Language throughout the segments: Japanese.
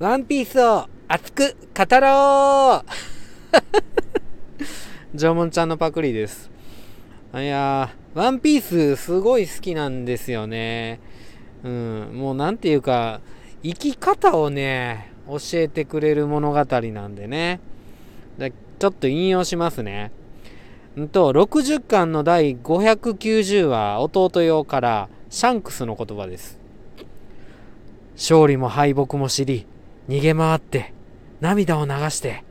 ワンピースを熱く語ろう 縄文ちゃんのパクリです。いやー、ワンピースすごい好きなんですよね。うん、もうなんていうか、生き方をね、教えてくれる物語なんでね。でちょっと引用しますね。んと、60巻の第590話、弟用からシャンクスの言葉です。勝利も敗北も知り、逃げ回って、涙を流して、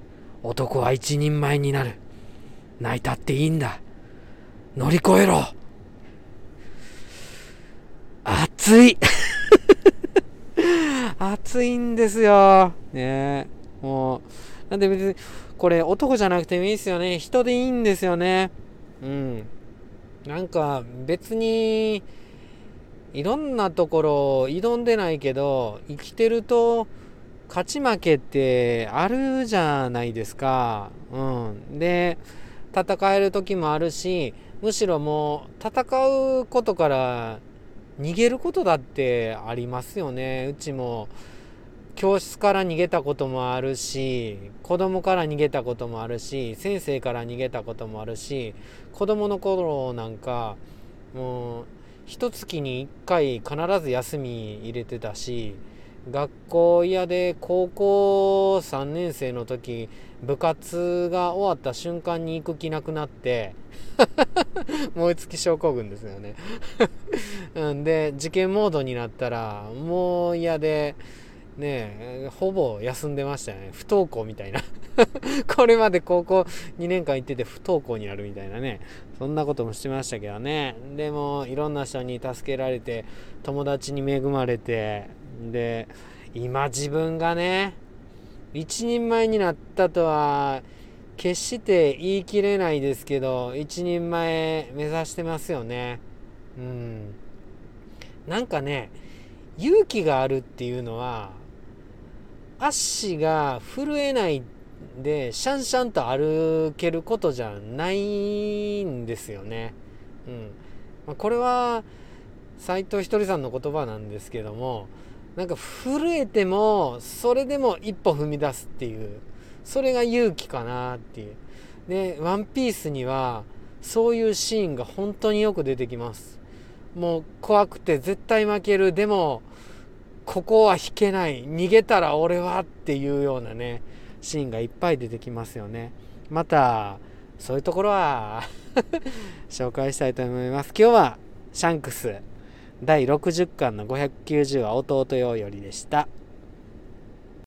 男は一人前になる。泣いたっていいんだ。乗り越えろ熱い 熱いんですよ。ねもう、なんで別に、これ男じゃなくてもいいですよね。人でいいんですよね。うん。なんか別に、いろんなところ挑んでないけど、生きてると、勝ち負けってあるじゃないですか。うん。で、戦える時もあるし、むしろもう戦うことから逃げることだってありますよね。うちも教室から逃げたこともあるし、子供から逃げたこともあるし、先生から逃げたこともあるし、子供の頃なんか、もう、一月に一回必ず休み入れてたし、学校嫌で高校3年生の時部活が終わった瞬間に行く気なくなって 燃え尽き症候群ですよね。んで受験モードになったらもう嫌でねほぼ休んでましたよね。不登校みたいな。これまで高校2年間行ってて不登校になるみたいなね。そんなこともしてましたけどね。でもいろんな人に助けられて友達に恵まれてで今自分がね一人前になったとは決して言い切れないですけど一人前目指してますよね。うん。なんかね勇気があるっていうのは足が震えないでシャンシャンと歩けることじゃないんですよね。うん。ま、これは斎藤ひとりさんの言葉なんですけどもなんか震えてもそれでも一歩踏み出すっていうそれが勇気かなっていう。で「ワンピースにはそういうシーンが本当によく出てきます。もう怖くて絶対負ける。でもここは引けない。逃げたら俺はっていうようなねシーンがいっぱい出てきますよね。またそういうところは 紹介したいと思います。今日はシャンクス。第60巻の590は弟よよりでした。